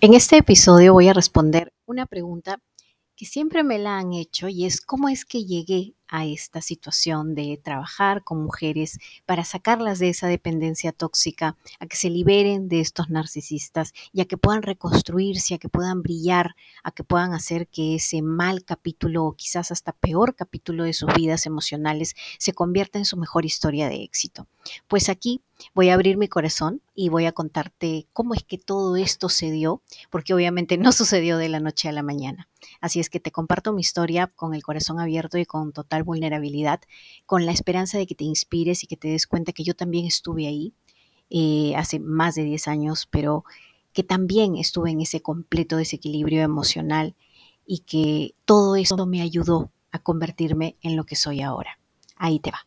En este episodio voy a responder una pregunta que siempre me la han hecho y es cómo es que llegué a esta situación de trabajar con mujeres para sacarlas de esa dependencia tóxica, a que se liberen de estos narcisistas y a que puedan reconstruirse, a que puedan brillar, a que puedan hacer que ese mal capítulo o quizás hasta peor capítulo de sus vidas emocionales se convierta en su mejor historia de éxito. Pues aquí voy a abrir mi corazón y voy a contarte cómo es que todo esto se dio, porque obviamente no sucedió de la noche a la mañana. Así es que te comparto mi historia con el corazón abierto y con total vulnerabilidad, con la esperanza de que te inspires y que te des cuenta que yo también estuve ahí eh, hace más de 10 años, pero que también estuve en ese completo desequilibrio emocional y que todo eso me ayudó a convertirme en lo que soy ahora. Ahí te va.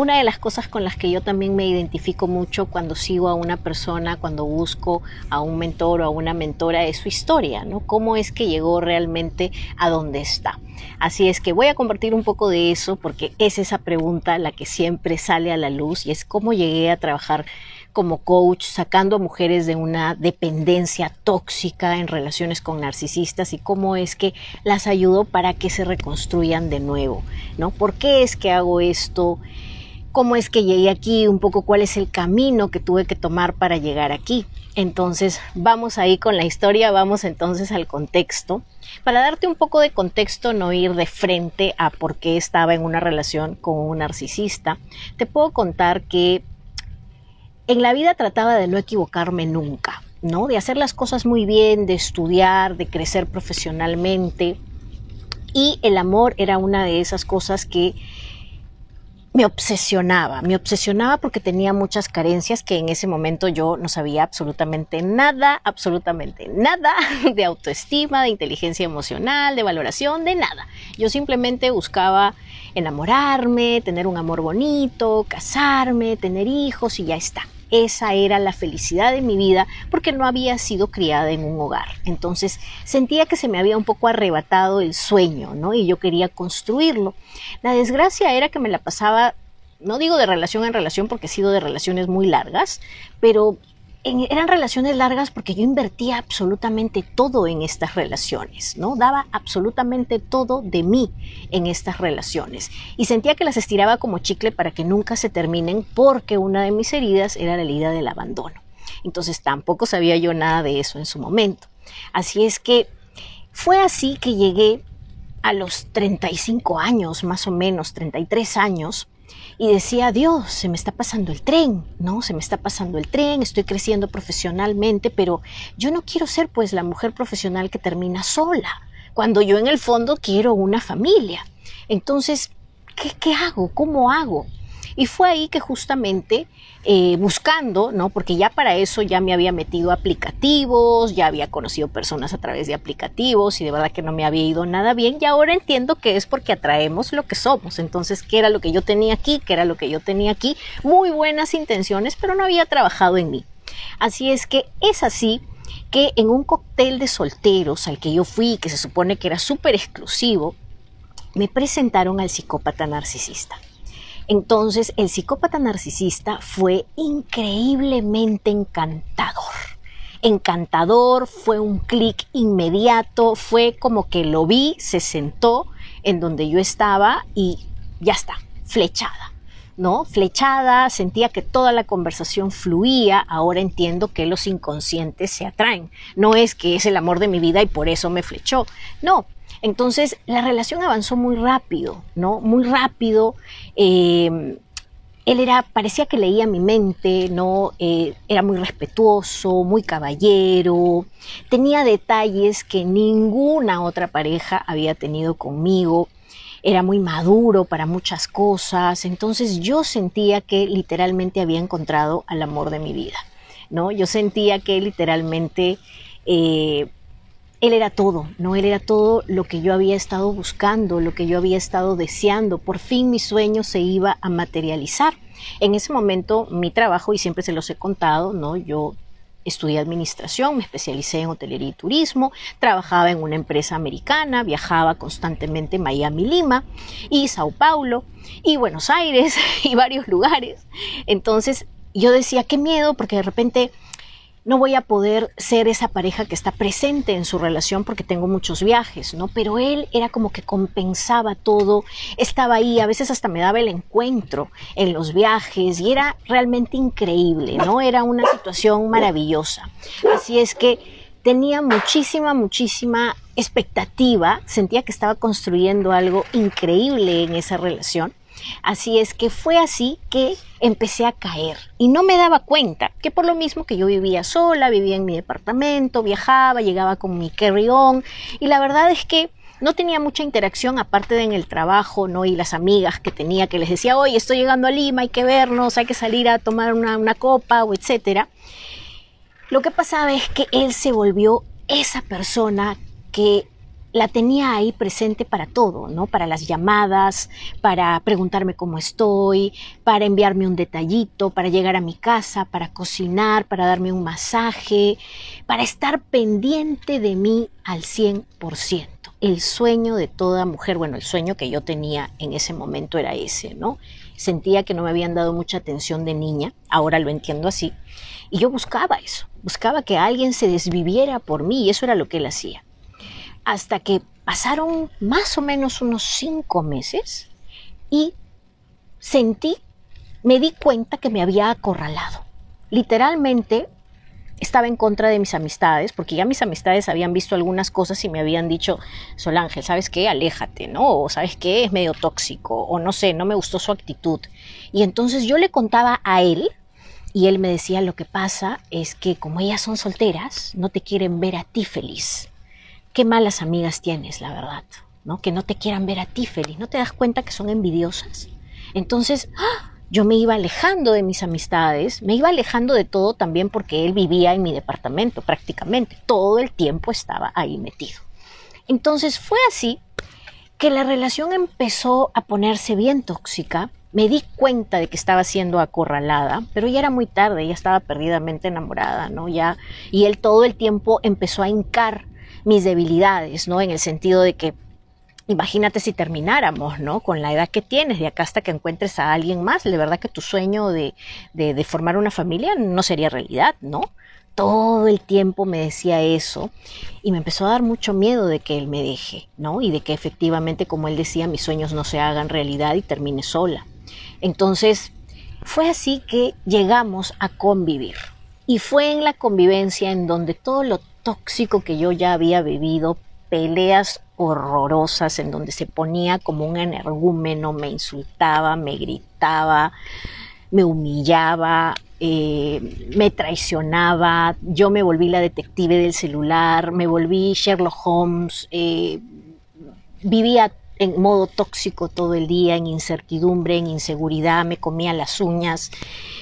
Una de las cosas con las que yo también me identifico mucho cuando sigo a una persona, cuando busco a un mentor o a una mentora, es su historia, ¿no? Cómo es que llegó realmente a donde está. Así es que voy a compartir un poco de eso porque es esa pregunta la que siempre sale a la luz y es cómo llegué a trabajar como coach, sacando a mujeres de una dependencia tóxica en relaciones con narcisistas y cómo es que las ayudo para que se reconstruyan de nuevo, ¿no? ¿Por qué es que hago esto? Cómo es que llegué aquí, un poco cuál es el camino que tuve que tomar para llegar aquí. Entonces, vamos ahí con la historia, vamos entonces al contexto. Para darte un poco de contexto, no ir de frente a por qué estaba en una relación con un narcisista, te puedo contar que en la vida trataba de no equivocarme nunca, ¿no? De hacer las cosas muy bien, de estudiar, de crecer profesionalmente. Y el amor era una de esas cosas que me obsesionaba, me obsesionaba porque tenía muchas carencias que en ese momento yo no sabía absolutamente nada, absolutamente nada de autoestima, de inteligencia emocional, de valoración, de nada. Yo simplemente buscaba enamorarme, tener un amor bonito, casarme, tener hijos y ya está esa era la felicidad de mi vida porque no había sido criada en un hogar. Entonces sentía que se me había un poco arrebatado el sueño, ¿no? Y yo quería construirlo. La desgracia era que me la pasaba, no digo de relación en relación porque he sido de relaciones muy largas, pero eran relaciones largas porque yo invertía absolutamente todo en estas relaciones, ¿no? Daba absolutamente todo de mí en estas relaciones y sentía que las estiraba como chicle para que nunca se terminen porque una de mis heridas era la herida del abandono. Entonces tampoco sabía yo nada de eso en su momento. Así es que fue así que llegué a los 35 años, más o menos, 33 años, y decía, Dios, se me está pasando el tren, ¿no? Se me está pasando el tren, estoy creciendo profesionalmente, pero yo no quiero ser pues la mujer profesional que termina sola, cuando yo en el fondo quiero una familia. Entonces, ¿qué, qué hago? ¿Cómo hago? Y fue ahí que justamente eh, buscando, ¿no? Porque ya para eso ya me había metido aplicativos, ya había conocido personas a través de aplicativos y de verdad que no me había ido nada bien y ahora entiendo que es porque atraemos lo que somos. Entonces, ¿qué era lo que yo tenía aquí? ¿Qué era lo que yo tenía aquí? Muy buenas intenciones, pero no había trabajado en mí. Así es que es así que en un cóctel de solteros al que yo fui, que se supone que era súper exclusivo, me presentaron al psicópata narcisista. Entonces, el psicópata narcisista fue increíblemente encantador. Encantador, fue un clic inmediato, fue como que lo vi, se sentó en donde yo estaba y ya está, flechada. ¿No? Flechada, sentía que toda la conversación fluía, ahora entiendo que los inconscientes se atraen. No es que es el amor de mi vida y por eso me flechó. No. Entonces la relación avanzó muy rápido, ¿no? Muy rápido. Eh, él era, parecía que leía mi mente, ¿no? Eh, era muy respetuoso, muy caballero, tenía detalles que ninguna otra pareja había tenido conmigo, era muy maduro para muchas cosas, entonces yo sentía que literalmente había encontrado al amor de mi vida, ¿no? Yo sentía que literalmente eh, él era todo, ¿no? Él era todo lo que yo había estado buscando, lo que yo había estado deseando. Por fin mi sueño se iba a materializar. En ese momento mi trabajo, y siempre se los he contado, ¿no? Yo estudié administración, me especialicé en hotelería y turismo, trabajaba en una empresa americana, viajaba constantemente Miami, Lima y Sao Paulo y Buenos Aires y varios lugares. Entonces yo decía, qué miedo, porque de repente no voy a poder ser esa pareja que está presente en su relación porque tengo muchos viajes, ¿no? Pero él era como que compensaba todo, estaba ahí, a veces hasta me daba el encuentro en los viajes y era realmente increíble, ¿no? Era una situación maravillosa. Así es que tenía muchísima, muchísima expectativa, sentía que estaba construyendo algo increíble en esa relación Así es que fue así que empecé a caer y no me daba cuenta que por lo mismo que yo vivía sola, vivía en mi departamento, viajaba, llegaba con mi carry-on y la verdad es que no tenía mucha interacción aparte de en el trabajo, ¿no? Y las amigas que tenía que les decía, oye, estoy llegando a Lima, hay que vernos, hay que salir a tomar una, una copa o etcétera. Lo que pasaba es que él se volvió esa persona que la tenía ahí presente para todo, ¿no? Para las llamadas, para preguntarme cómo estoy, para enviarme un detallito, para llegar a mi casa, para cocinar, para darme un masaje, para estar pendiente de mí al 100%. El sueño de toda mujer, bueno, el sueño que yo tenía en ese momento era ese, ¿no? Sentía que no me habían dado mucha atención de niña, ahora lo entiendo así, y yo buscaba eso, buscaba que alguien se desviviera por mí y eso era lo que él hacía hasta que pasaron más o menos unos cinco meses y sentí, me di cuenta que me había acorralado. Literalmente estaba en contra de mis amistades, porque ya mis amistades habían visto algunas cosas y me habían dicho, Solángel, ¿sabes qué? Aléjate, ¿no? O ¿sabes qué? Es medio tóxico, o no sé, no me gustó su actitud. Y entonces yo le contaba a él, y él me decía, lo que pasa es que como ellas son solteras, no te quieren ver a ti feliz qué malas amigas tienes, la verdad, ¿no? Que no te quieran ver a ti feliz, ¿no te das cuenta que son envidiosas? Entonces, ¡ah! yo me iba alejando de mis amistades, me iba alejando de todo también porque él vivía en mi departamento prácticamente, todo el tiempo estaba ahí metido. Entonces fue así que la relación empezó a ponerse bien tóxica, me di cuenta de que estaba siendo acorralada, pero ya era muy tarde, ya estaba perdidamente enamorada, ¿no? Ya, y él todo el tiempo empezó a hincar mis debilidades, ¿no? En el sentido de que Imagínate si termináramos, ¿no? Con la edad que tienes, de acá hasta que encuentres a alguien más, de verdad que tu sueño de, de, formar una familia no sería realidad, ¿no? Todo el tiempo me decía eso y me empezó a dar mucho miedo de que él me deje, ¿no? Y de que efectivamente, como él decía, mis sueños no se hagan realidad y termine sola. Entonces, fue así que llegamos a convivir. Y fue en la convivencia en donde todo lo tóxico que yo ya había vivido, peleas horrorosas en donde se ponía como un energúmeno, me insultaba, me gritaba, me humillaba, eh, me traicionaba, yo me volví la detective del celular, me volví Sherlock Holmes, eh, vivía en modo tóxico todo el día, en incertidumbre, en inseguridad, me comía las uñas,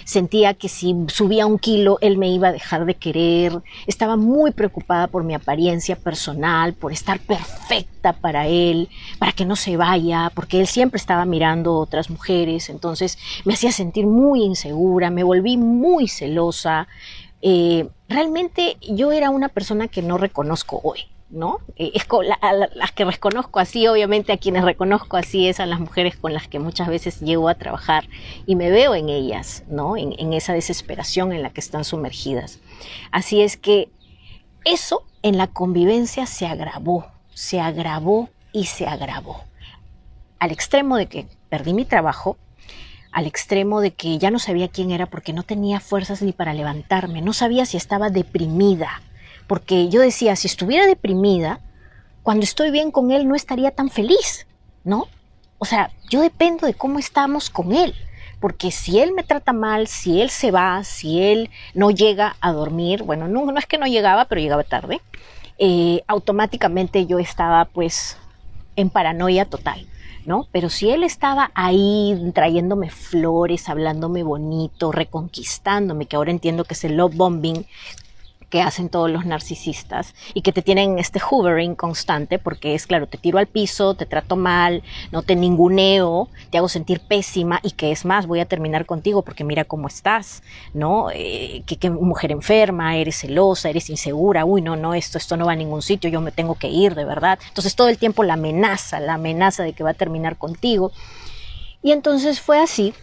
sentía que si subía un kilo él me iba a dejar de querer, estaba muy preocupada por mi apariencia personal, por estar perfecta para él, para que no se vaya, porque él siempre estaba mirando otras mujeres, entonces me hacía sentir muy insegura, me volví muy celosa. Eh, realmente yo era una persona que no reconozco hoy. ¿No? Eh, es a las que reconozco así, obviamente a quienes reconozco así es a las mujeres con las que muchas veces llego a trabajar y me veo en ellas, ¿no? En esa desesperación en la que están sumergidas. Así es que eso en la convivencia se agravó, se agravó y se agravó. Al extremo de que perdí mi trabajo, al extremo de que ya no sabía quién era porque no tenía fuerzas ni para levantarme, no sabía si estaba deprimida, porque yo decía, si estuviera deprimida, cuando estoy bien con él no estaría tan feliz, ¿no? O sea, yo dependo de cómo estamos con él, porque si él me trata mal, si él se va, si él no llega a dormir, bueno, no, no es que no llegaba, pero llegaba tarde, eh, automáticamente yo estaba pues en paranoia total. ¿no? Pero si él estaba ahí trayéndome flores, hablándome bonito, reconquistándome, que ahora entiendo que es el love bombing, que hacen todos los narcisistas y que te tienen este hovering constante porque es claro, te tiro al piso, te trato mal, no te ninguneo, te hago sentir pésima y que es más, voy a terminar contigo porque mira cómo estás, ¿no? Eh, que, mujer enferma, eres celosa, eres insegura, uy, no, no, esto, esto no va a ningún sitio, yo me tengo que ir, de verdad. Entonces todo el tiempo la amenaza, la amenaza de que va a terminar contigo. Y entonces fue así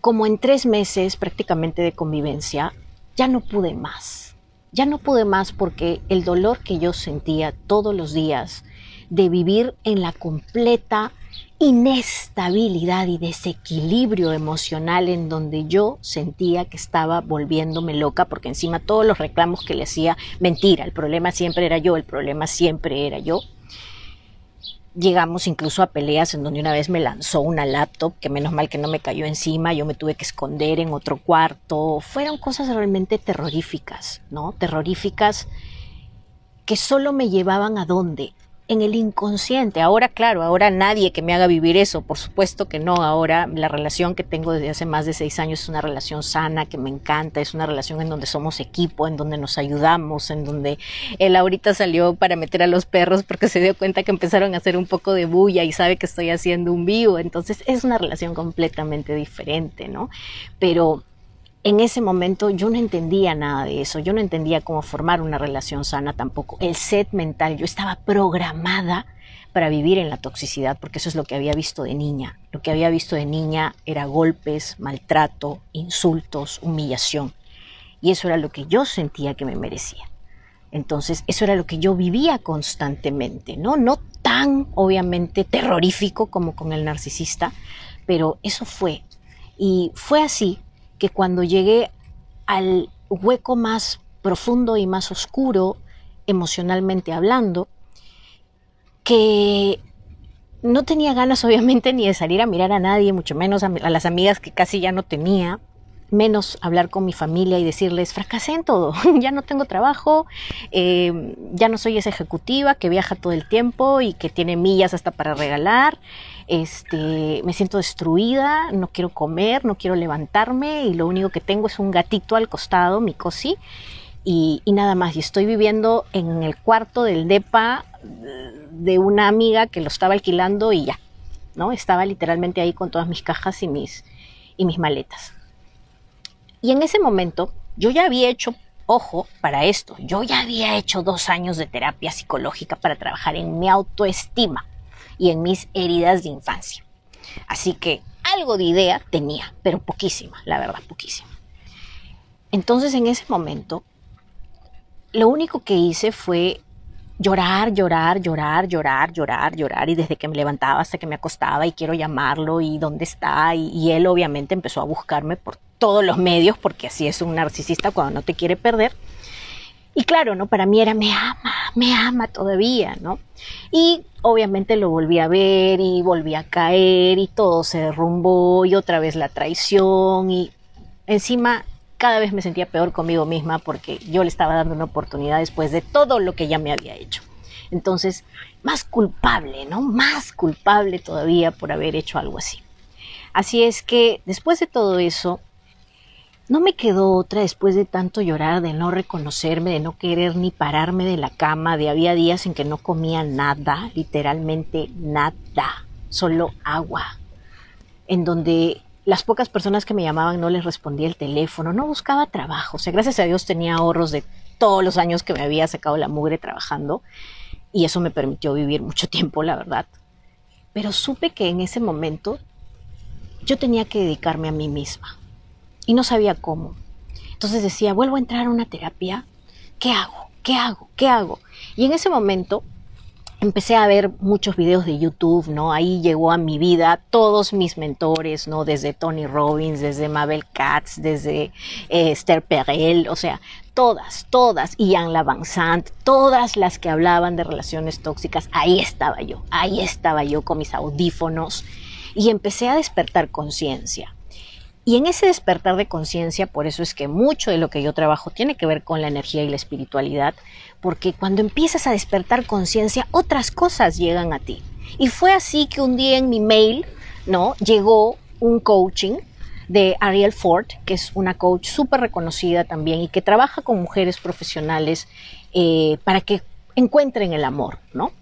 como en tres meses prácticamente de convivencia, ya no pude más. Ya no pude más porque el dolor que yo sentía todos los días de vivir en la completa inestabilidad y desequilibrio emocional en donde yo sentía que estaba volviéndome loca porque encima todos los reclamos que le hacía, mentira, el problema siempre era yo, el problema siempre era yo, llegamos incluso a peleas en donde una vez me lanzó una laptop, que menos mal que no me cayó encima, yo me tuve que esconder en otro cuarto. Fueron cosas realmente terroríficas, ¿no? Terroríficas que solo me llevaban a dónde? En el inconsciente. Ahora, claro, ahora nadie que me haga vivir eso, por supuesto que no. Ahora la relación que tengo desde hace más de seis años es una relación sana, que me encanta, es una relación en donde somos equipo, en donde nos ayudamos, en donde él ahorita salió para meter a los perros porque se dio cuenta que empezaron a hacer un poco de bulla y sabe que estoy haciendo un vivo. Entonces es una relación completamente diferente, ¿no? Pero en ese momento yo no entendía nada de eso, yo no entendía cómo formar una relación sana tampoco. El set mental, yo estaba programada para vivir en la toxicidad, porque eso es lo que había visto de niña. Lo que había visto de niña era golpes, maltrato, insultos, humillación. Y eso era lo que yo sentía que me merecía. Entonces, eso era lo que yo vivía constantemente, ¿no? No tan, obviamente, terrorífico como con el narcisista, pero eso fue. Y fue así que cuando llegué al hueco más profundo y más oscuro, emocionalmente hablando, que no tenía ganas obviamente ni de salir a mirar a nadie, mucho menos a, las amigas que casi ya no tenía, menos hablar con mi familia y decirles, fracasé en todo, ya no tengo trabajo, eh, ya no soy esa ejecutiva que viaja todo el tiempo y que tiene millas hasta para regalar, este, me siento destruida, no quiero comer, no quiero levantarme y lo único que tengo es un gatito al costado, mi cosi, y, y nada más. Y estoy viviendo en el cuarto del DEPA de una amiga que lo estaba alquilando y ya, ¿no? Estaba literalmente ahí con todas mis cajas y mis, y mis maletas. Y en ese momento yo ya había hecho, ojo, para esto, yo ya había hecho dos años de terapia psicológica para trabajar en mi autoestima y en mis heridas de infancia. Así que algo de idea tenía, pero poquísima, la verdad, poquísima. Entonces en ese momento, lo único que hice fue llorar, llorar, llorar, llorar, llorar, llorar, y desde que me levantaba hasta que me acostaba y quiero llamarlo y dónde está, y, él obviamente empezó a buscarme por todos los medios, porque así es un narcisista cuando no te quiere perder. Y claro, ¿no? Para mí era me ama, me ama todavía, ¿no? Y obviamente lo volví a ver y volví a caer y todo se derrumbó y otra vez la traición y encima cada vez me sentía peor conmigo misma porque yo le estaba dando una oportunidad después de todo lo que ya me había hecho. Entonces, más culpable, ¿no? Más culpable todavía por haber hecho algo así. Así es que después de todo eso, no me quedó otra después de tanto llorar, de no reconocerme, de no querer ni pararme de la cama, de había días en que no comía nada, literalmente nada, solo agua, en donde las pocas personas que me llamaban no les respondía el teléfono, no buscaba trabajo, o sea, gracias a Dios tenía ahorros de todos los años que me había sacado la mugre trabajando y eso me permitió vivir mucho tiempo, la verdad. Pero supe que en ese momento yo tenía que dedicarme a mí misma y no sabía cómo. Entonces decía, vuelvo a entrar a una terapia, ¿qué hago? ¿Qué hago? ¿Qué hago? Y en ese momento empecé a ver muchos videos de YouTube, ¿no? Ahí llegó a mi vida todos mis mentores, ¿no? Desde Tony Robbins, desde Mabel Katz, desde eh, Esther Perel, o sea, todas, todas, Ian Lavanzant, todas las que hablaban de relaciones tóxicas, ahí estaba yo, ahí estaba yo con mis audífonos y empecé a despertar conciencia. Y en ese despertar de conciencia, por eso es que mucho de lo que yo trabajo tiene que ver con la energía y la espiritualidad, porque cuando empiezas a despertar conciencia, otras cosas llegan a ti. Y fue así que un día en mi mail, ¿no? Llegó un coaching de Ariel Ford, que es una coach súper reconocida también y que trabaja con mujeres profesionales eh, para que encuentren el amor, ¿no?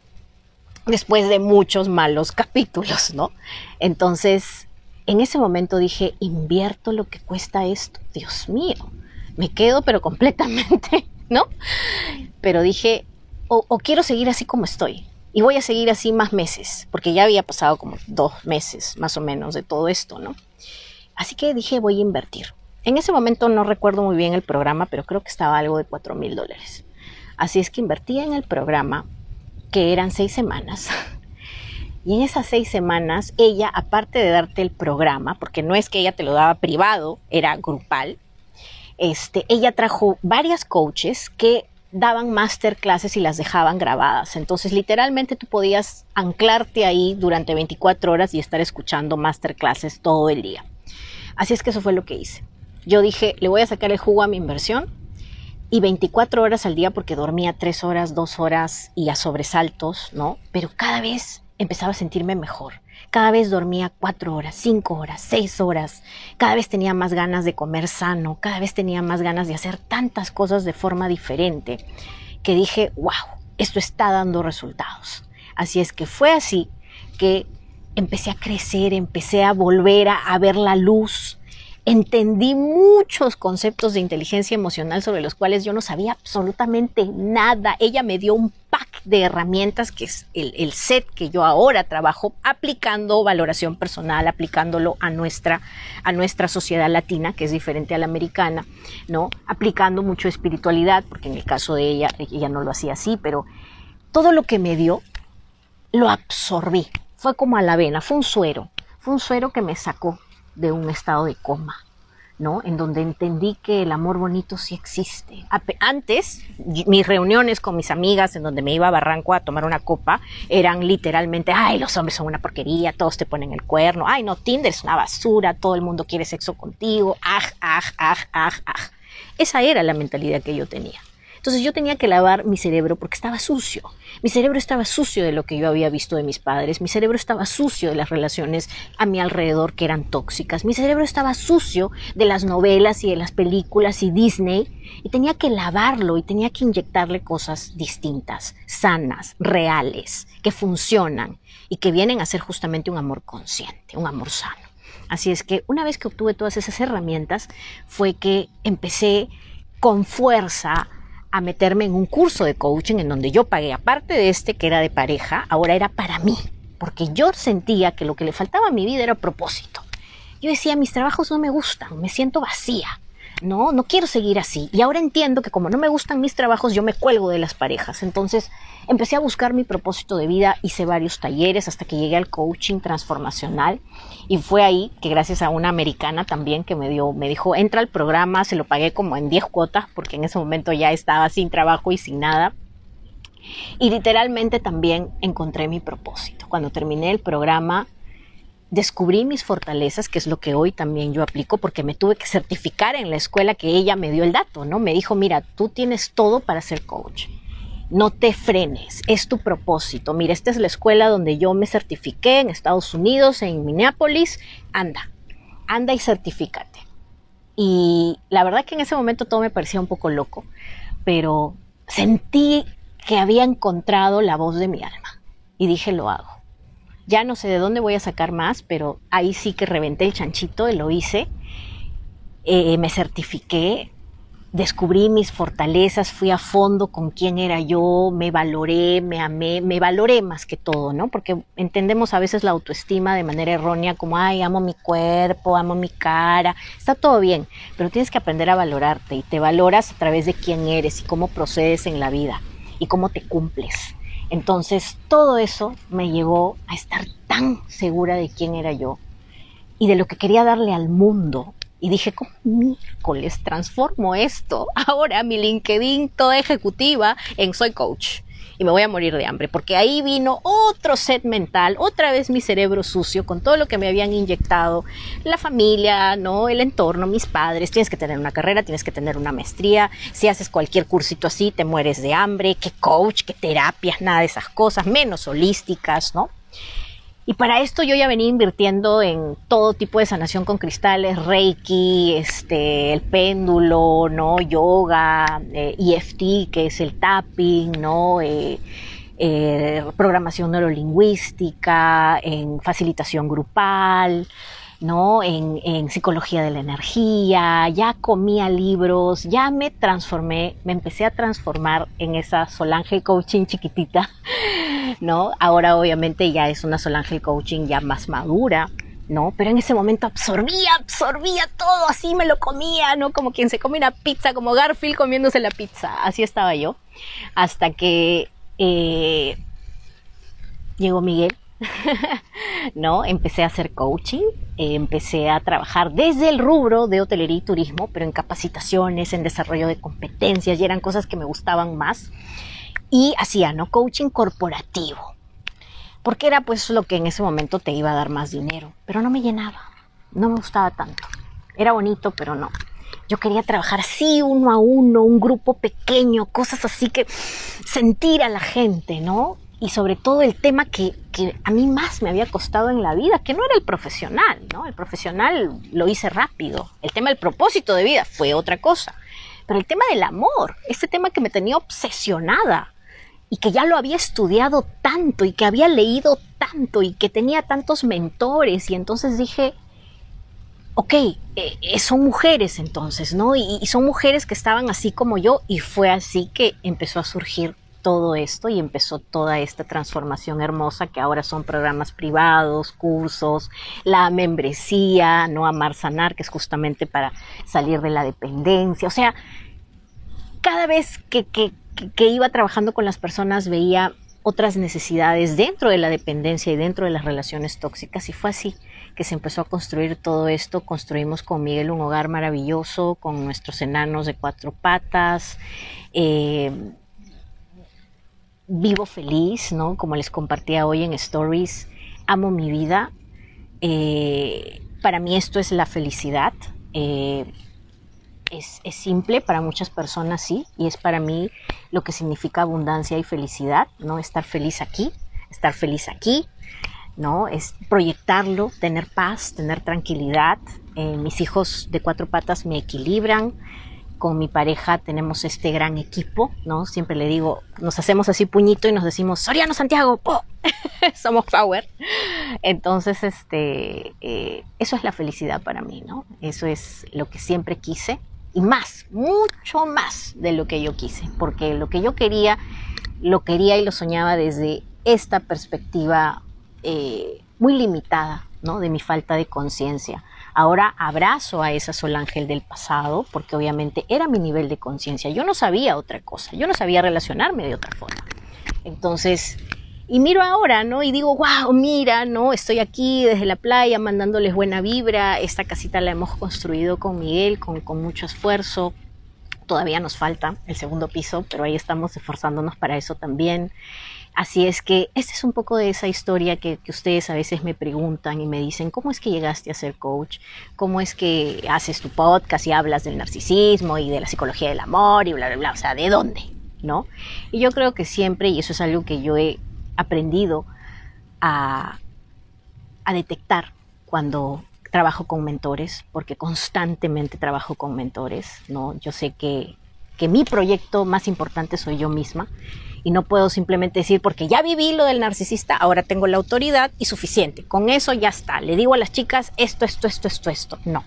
Después de muchos malos capítulos, ¿no? Entonces, en ese momento dije, invierto lo que cuesta esto, Dios mío, me quedo pero completamente, ¿no? Pero dije, o, quiero seguir así como estoy. Y voy a seguir así más meses, porque ya había pasado como dos meses más o menos de todo esto, ¿no? Así que dije, voy a invertir. En ese momento no recuerdo muy bien el programa, pero creo que estaba algo de 4 mil dólares. Así es que invertí en el programa, que eran seis semanas, Y en esas seis semanas, ella, aparte de darte el programa, porque no es que ella te lo daba privado, era grupal, este, ella trajo varias coaches que daban masterclasses y las dejaban grabadas. Entonces, literalmente tú podías anclarte ahí durante 24 horas y estar escuchando masterclasses todo el día. Así es que eso fue lo que hice. Yo dije, le voy a sacar el jugo a mi inversión y 24 horas al día porque dormía 3 horas, 2 horas y a sobresaltos, ¿no? Pero cada vez empezaba a sentirme mejor. Cada vez dormía cuatro horas, cinco horas, seis horas. Cada vez tenía más ganas de comer sano. Cada vez tenía más ganas de hacer tantas cosas de forma diferente que dije, wow, esto está dando resultados. Así es que fue así que empecé a crecer, empecé a volver a, a ver la luz, entendí muchos conceptos de inteligencia emocional sobre los cuales yo no sabía absolutamente nada. Ella me dio un pack de herramientas que es el, set que yo ahora trabajo aplicando valoración personal, aplicándolo a nuestra, a nuestra sociedad latina, que es diferente a la americana, ¿no? Aplicando mucho espiritualidad, porque en el caso de ella, ella no lo hacía así, pero todo lo que me dio, lo absorbí. Fue como a la vena, fue un suero, fue un suero que me sacó de un estado de coma, ¿no? En donde entendí que el amor bonito sí existe. Antes, mis reuniones con mis amigas en donde me iba a Barranco a tomar una copa eran literalmente, ay, los hombres son una porquería, todos te ponen el cuerno, ay, no, Tinder es una basura, todo el mundo quiere sexo contigo, aj, aj, aj, aj, aj. Esa era la mentalidad que yo tenía. Entonces yo tenía que lavar mi cerebro porque estaba sucio. Mi cerebro estaba sucio de lo que yo había visto de mis padres. Mi cerebro estaba sucio de las relaciones a mi alrededor que eran tóxicas. Mi cerebro estaba sucio de las novelas y de las películas y Disney. Y tenía que lavarlo y tenía que inyectarle cosas distintas, sanas, reales, que funcionan y que vienen a ser justamente un amor consciente, un amor sano. Así es que una vez que obtuve todas esas herramientas fue que empecé con fuerza a meterme en un curso de coaching en donde yo pagué, aparte de este que era de pareja, ahora era para mí, porque yo sentía que lo que le faltaba a mi vida era propósito. Yo decía, mis trabajos no me gustan, me siento vacía no, no quiero seguir así. Y ahora entiendo que como no me gustan mis trabajos, yo me cuelgo de las parejas. Entonces empecé a buscar mi propósito de vida, hice varios talleres hasta que llegué al coaching transformacional. Y fue ahí que gracias a una americana también que me dio, me dijo, entra al programa, se lo pagué como en 10 cuotas, porque en ese momento ya estaba sin trabajo y sin nada. Y literalmente también encontré mi propósito. Cuando terminé el programa, descubrí mis fortalezas, que es lo que hoy también yo aplico, porque me tuve que certificar en la escuela que ella me dio el dato, ¿no? Me dijo, mira, tú tienes todo para ser coach. No te frenes, es tu propósito. Mira, esta es la escuela donde yo me certifiqué en Estados Unidos, en Minneapolis. Anda, anda y certifícate. Y la verdad que en ese momento todo me parecía un poco loco, pero sentí que había encontrado la voz de mi alma y dije, lo hago. Ya no sé de dónde voy a sacar más, pero ahí sí que reventé el chanchito lo hice. Eh, me certifiqué, descubrí mis fortalezas, fui a fondo con quién era yo, me valoré, me amé, me valoré más que todo, ¿no? Porque entendemos a veces la autoestima de manera errónea, como, ay, amo mi cuerpo, amo mi cara, está todo bien, pero tienes que aprender a valorarte y te valoras a través de quién eres y cómo procedes en la vida y cómo te cumples. Entonces, todo eso me llevó a estar tan segura de quién era yo y de lo que quería darle al mundo. Y dije, ¿cómo miércoles transformo esto? Ahora mi LinkedIn toda ejecutiva en soy coach y me voy a morir de hambre, porque ahí vino otro set mental, otra vez mi cerebro sucio con todo lo que me habían inyectado, la familia, no, el entorno, mis padres, tienes que tener una carrera, tienes que tener una maestría, si haces cualquier cursito así te mueres de hambre, qué coach, qué terapias, nada de esas cosas, menos holísticas, ¿no? Y para esto yo ya venía invirtiendo en todo tipo de sanación con cristales, Reiki, este, el péndulo, ¿no? Yoga, EFT, e que es el tapping, ¿no? Eh, eh, programación neurolingüística, en facilitación grupal, ¿no? En, psicología de la energía, ya comía libros, ya me transformé, me empecé a transformar en esa Solange Coaching chiquitita ¿no? Ahora obviamente ya es una Solange Coaching ya más madura, ¿no? Pero en ese momento absorbía, absorbía todo, así me lo comía, ¿no? Como quien se come una pizza, como Garfield comiéndose la pizza, así estaba yo, hasta que eh, llegó Miguel, ¿no? Empecé a hacer coaching, empecé a trabajar desde el rubro de hotelería y turismo, pero en capacitaciones, en desarrollo de competencias, y eran cosas que me gustaban más y hacía, ¿no? Coaching corporativo. Porque era pues lo que en ese momento te iba a dar más dinero, pero no me llenaba, no me gustaba tanto. Era bonito, pero no. Yo quería trabajar así, uno a uno, un grupo pequeño, cosas así que sentir a la gente, ¿no? Y sobre todo el tema que, que a mí más me había costado en la vida, que no era el profesional, ¿no? El profesional lo hice rápido. El tema del propósito de vida fue otra cosa. Pero el tema del amor, ese tema que me tenía obsesionada, y que ya lo había estudiado tanto y que había leído tanto y que tenía tantos mentores y entonces dije, ok, eh, son mujeres entonces, ¿no? Y, y, son mujeres que estaban así como yo y fue así que empezó a surgir todo esto y empezó toda esta transformación hermosa que ahora son programas privados, cursos, la membresía, ¿no? Amar Sanar, que es justamente para salir de la dependencia, o sea, cada vez que, que, que iba trabajando con las personas veía otras necesidades dentro de la dependencia y dentro de las relaciones tóxicas y fue así que se empezó a construir todo esto. Construimos con Miguel un hogar maravilloso con nuestros enanos de cuatro patas. Eh, vivo feliz, ¿no? Como les compartía hoy en Stories, amo mi vida. Eh, para mí esto es la felicidad. Eh, es, simple, para muchas personas sí, y es para mí lo que significa abundancia y felicidad, ¿no? Estar feliz aquí, estar feliz aquí, ¿no? Es proyectarlo, tener paz, tener tranquilidad. Eh, mis hijos de cuatro patas me equilibran. Con mi pareja tenemos este gran equipo, ¿no? Siempre le digo, nos hacemos así puñito y nos decimos, Soriano Santiago, somos power. Entonces, este, eh, eso es la felicidad para mí, ¿no? Eso es lo que siempre quise y más, mucho más de lo que yo quise, porque lo que yo quería, lo quería y lo soñaba desde esta perspectiva eh, muy limitada, ¿no? De mi falta de conciencia. Ahora abrazo a esa Sol Ángel del pasado, porque obviamente era mi nivel de conciencia. Yo no sabía otra cosa, yo no sabía relacionarme de otra forma. Entonces, y miro ahora, ¿no? Y digo, wow, mira, ¿no? Estoy aquí desde la playa mandándoles buena vibra. Esta casita la hemos construido con Miguel, con, con mucho esfuerzo. Todavía nos falta el segundo piso, pero ahí estamos esforzándonos para eso también. Así es que este es un poco de esa historia que, que, ustedes a veces me preguntan y me dicen, ¿cómo es que llegaste a ser coach? ¿Cómo es que haces tu podcast y hablas del narcisismo y de la psicología del amor y bla, bla, bla? O sea, ¿de dónde? ¿No? Y yo creo que siempre, y eso es algo que yo he aprendido a, detectar cuando trabajo con mentores, porque constantemente trabajo con mentores, ¿no? Yo sé que, que mi proyecto más importante soy yo misma y no puedo simplemente decir porque ya viví lo del narcisista, ahora tengo la autoridad y suficiente. Con eso ya está. Le digo a las chicas esto, esto, esto, esto, esto. No.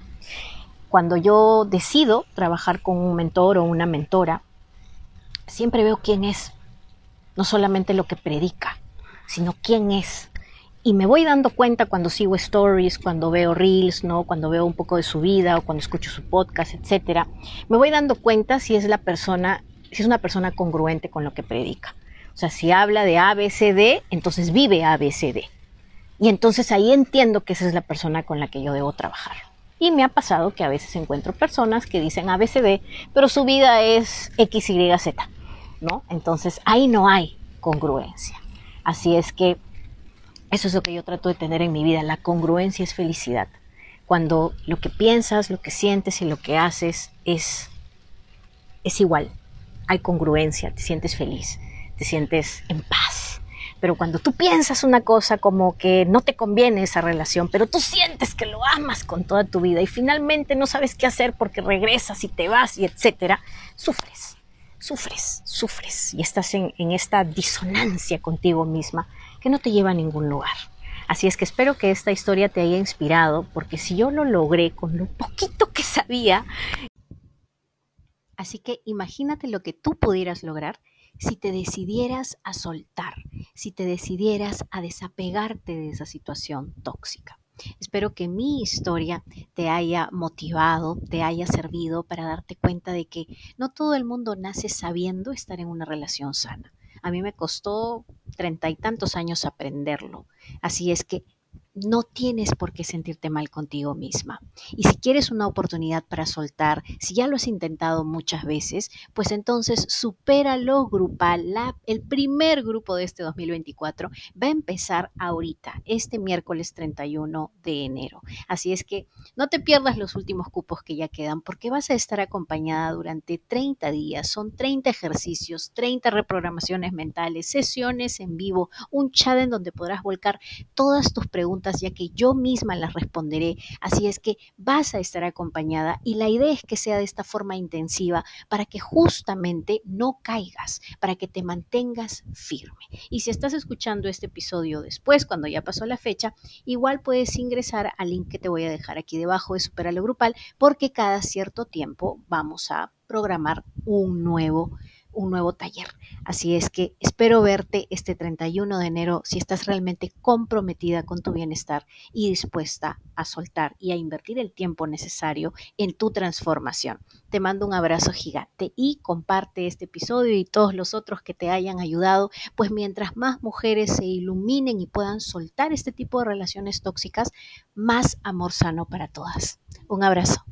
Cuando yo decido trabajar con un mentor o una mentora, siempre veo quién es, no solamente lo que predica, sino quién es. Y me voy dando cuenta cuando sigo stories, cuando veo reels, ¿no? Cuando veo un poco de su vida o cuando escucho su podcast, etcétera, me voy dando cuenta si es la persona, si es una persona congruente con lo que predica. O sea, si habla de ABCD, entonces vive ABCD. Y entonces ahí entiendo que esa es la persona con la que yo debo trabajar. Y me ha pasado que a veces encuentro personas que dicen ABCD, pero su vida es XYZ, ¿no? Entonces ahí no hay congruencia. Así es que eso es lo que yo trato de tener en mi vida. La congruencia es felicidad. Cuando lo que piensas, lo que sientes y lo que haces es, es igual. Hay congruencia, te sientes feliz, te sientes en paz. Pero cuando tú piensas una cosa como que no te conviene esa relación, pero tú sientes que lo amas con toda tu vida y finalmente no sabes qué hacer porque regresas y te vas y etcétera, sufres, sufres, sufres y estás en, en esta disonancia contigo misma que no te lleva a ningún lugar. Así es que espero que esta historia te haya inspirado, porque si yo lo logré con lo poquito que sabía, así que imagínate lo que tú pudieras lograr si te decidieras a soltar, si te decidieras a desapegarte de esa situación tóxica. Espero que mi historia te haya motivado, te haya servido para darte cuenta de que no todo el mundo nace sabiendo estar en una relación sana. A mí me costó treinta y tantos años aprenderlo. Así es que no tienes por qué sentirte mal contigo misma. Y si quieres una oportunidad para soltar, si ya lo has intentado muchas veces, pues entonces supéralo grupal. El primer grupo de este 2024 va a empezar ahorita, este miércoles 31 de enero. Así es que no te pierdas los últimos cupos que ya quedan porque vas a estar acompañada durante 30 días. Son 30 ejercicios, 30 reprogramaciones mentales, sesiones en vivo, un chat en donde podrás volcar todas tus ya que yo misma las responderé. Así es que vas a estar acompañada y la idea es que sea de esta forma intensiva para que justamente no caigas, para que te mantengas firme. Y si estás escuchando este episodio después, cuando ya pasó la fecha, igual puedes ingresar al link que te voy a dejar aquí debajo de Superalo Grupal porque cada cierto tiempo vamos a programar un nuevo un nuevo taller. Así es que espero verte este 31 de enero si estás realmente comprometida con tu bienestar y dispuesta a soltar y a invertir el tiempo necesario en tu transformación. Te mando un abrazo gigante y comparte este episodio y todos los otros que te hayan ayudado, pues mientras más mujeres se iluminen y puedan soltar este tipo de relaciones tóxicas, más amor sano para todas. Un abrazo.